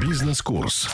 Бизнес-курс.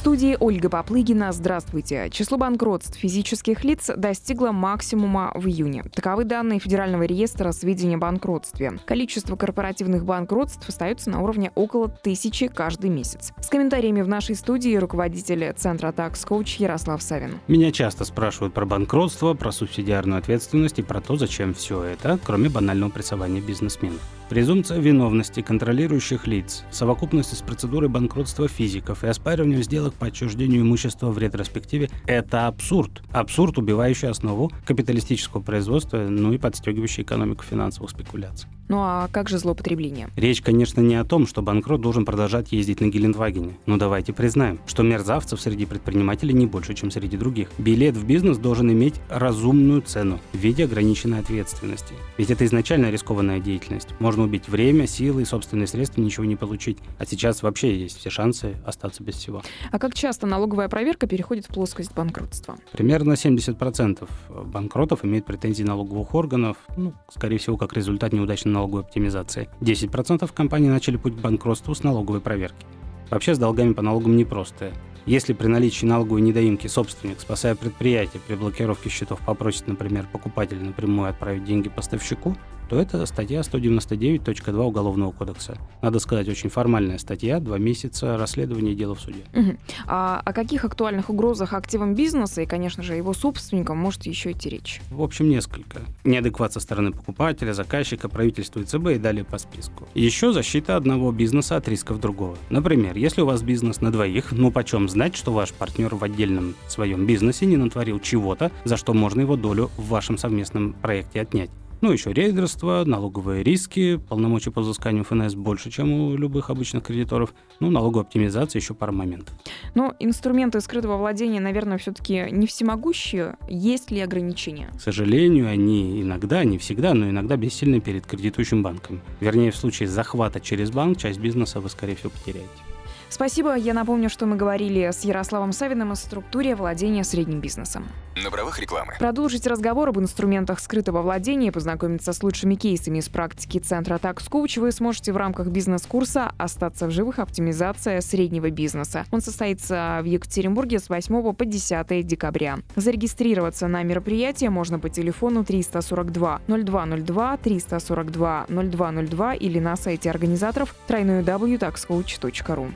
Студии Ольга Поплыгина. Здравствуйте. Число банкротств физических лиц достигло максимума в июне. Таковы данные Федерального реестра сведений о банкротстве. Количество корпоративных банкротств остается на уровне около тысячи каждый месяц. С комментариями в нашей студии руководитель Центра Tax Coach Ярослав Савин. Меня часто спрашивают про банкротство, про субсидиарную ответственность и про то, зачем все это, кроме банального прессования бизнесменов. Презумпция виновности контролирующих лиц в совокупности с процедурой банкротства физиков и оспариванием сделок по отчуждению имущества в ретроспективе – это абсурд. Абсурд, убивающий основу капиталистического производства, ну и подстегивающий экономику финансовых спекуляций. Ну а как же злоупотребление? Речь, конечно, не о том, что банкрот должен продолжать ездить на Гелендвагене. Но давайте признаем, что мерзавцев среди предпринимателей не больше, чем среди других. Билет в бизнес должен иметь разумную цену в виде ограниченной ответственности. Ведь это изначально рискованная деятельность. Можно убить время, силы и собственные средства, ничего не получить. А сейчас вообще есть все шансы остаться без всего. А как часто налоговая проверка переходит в плоскость банкротства? Примерно 70% банкротов имеют претензии налоговых органов, ну, скорее всего, как результат неудачной налоговой оптимизации. 10% компаний начали путь к банкротству с налоговой проверки. Вообще с долгами по налогам непросто. Если при наличии налоговой недоимки собственник, спасая предприятие, при блокировке счетов попросит, например, покупателя напрямую отправить деньги поставщику, то это статья 199.2 Уголовного кодекса. Надо сказать, очень формальная статья, два месяца расследования дела в суде. Угу. А о каких актуальных угрозах активам бизнеса и, конечно же, его собственникам может еще идти речь? В общем, несколько. Неадекват со стороны покупателя, заказчика, правительства и ЦБ и далее по списку. Еще защита одного бизнеса от рисков другого. Например, если у вас бизнес на двоих, ну почем знать, что ваш партнер в отдельном своем бизнесе не натворил чего-то, за что можно его долю в вашем совместном проекте отнять. Ну, еще рейдерство, налоговые риски, полномочия по взысканию ФНС больше, чем у любых обычных кредиторов. Ну, налоговая оптимизация, еще пара моментов. Но инструменты скрытого владения, наверное, все-таки не всемогущие. Есть ли ограничения? К сожалению, они иногда, не всегда, но иногда бессильны перед кредитующим банком. Вернее, в случае захвата через банк часть бизнеса вы, скорее всего, потеряете. Спасибо. Я напомню, что мы говорили с Ярославом Савиным о структуре владения средним бизнесом. На правах рекламы. Продолжить разговор об инструментах скрытого владения и познакомиться с лучшими кейсами из практики Центра Tax Coach вы сможете в рамках бизнес-курса «Остаться в живых. Оптимизация среднего бизнеса». Он состоится в Екатеринбурге с 8 по 10 декабря. Зарегистрироваться на мероприятие можно по телефону 342 0202 342 0202 или на сайте организаторов www.taxcoach.ru.